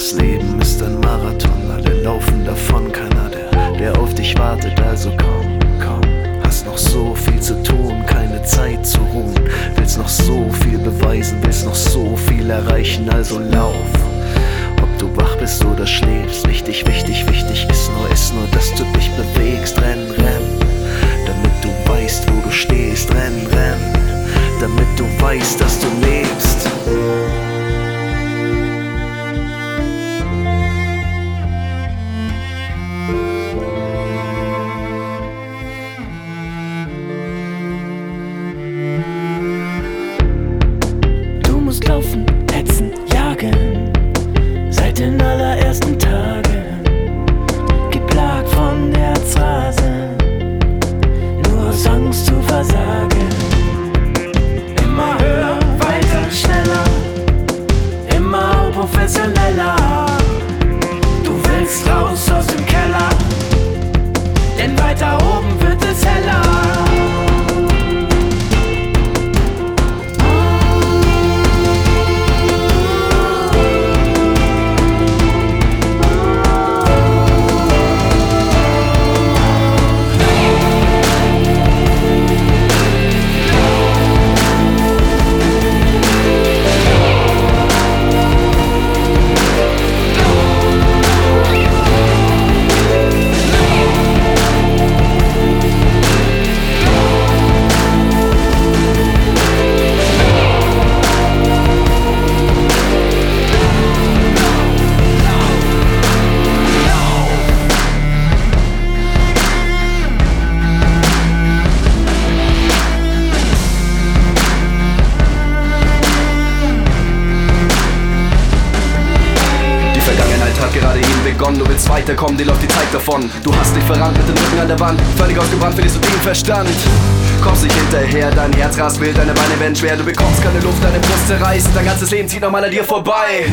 Das Leben ist ein Marathon, alle laufen davon, keiner der, der auf dich wartet, also komm, komm. Hast noch so viel zu tun, keine Zeit zu ruhen. Willst noch so viel beweisen, willst noch so viel erreichen, also lauf. Ob du wach bist oder schläfst, wichtig, wichtig, wichtig ist nur, ist nur, dass du dich bewegst, renn, renn. Damit du weißt, wo du stehst, renn, renn. Damit du weißt, dass den allerersten begonnen, du willst weiterkommen, dir läuft die Zeit davon. Du hast dich verrannt mit dem Rücken an der Wand, völlig ausgebrannt, verlierst du den Verstand. Kommst nicht hinterher, dein Herz rast wild, deine Beine werden schwer, du bekommst keine Luft, deine Brust zerreißt, dein ganzes Leben zieht nochmal an dir vorbei.